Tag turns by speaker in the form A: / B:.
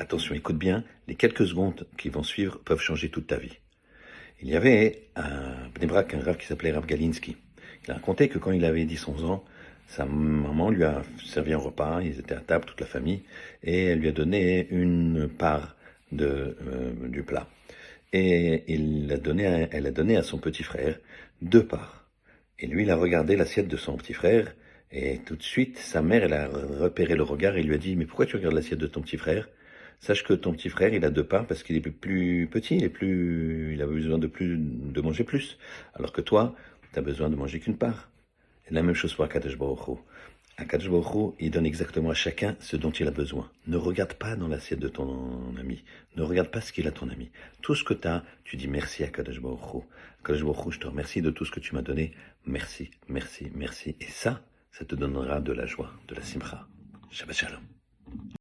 A: Attention, écoute bien, les quelques secondes qui vont suivre peuvent changer toute ta vie. Il y avait un Bnebrak, un qui s'appelait Rav Galinsky. Il a raconté que quand il avait 10-11 ans, sa maman lui a servi un repas, ils étaient à table, toute la famille, et elle lui a donné une part de, euh, du plat. Et il a donné elle a donné à son petit frère deux parts. Et lui, il a regardé l'assiette de son petit frère, et tout de suite, sa mère, elle a repéré le regard et lui a dit, mais pourquoi tu regardes l'assiette de ton petit frère? Sache que ton petit frère, il a deux parts parce qu'il est plus petit, il est plus, il a besoin de plus, de manger plus. Alors que toi, tu besoin de manger qu'une part. Et la même chose pour Akadosh Baruch. Akadosh Baruch il donne exactement à chacun ce dont il a besoin. Ne regarde pas dans l'assiette de ton ami. Ne regarde pas ce qu'il a ton ami. Tout ce que tu as, tu dis merci à Akadosh Baruch. Akadosh Baruch je te remercie de tout ce que tu m'as donné. Merci, merci, merci. Et ça, ça te donnera de la joie, de la simcha. Shabbat shalom.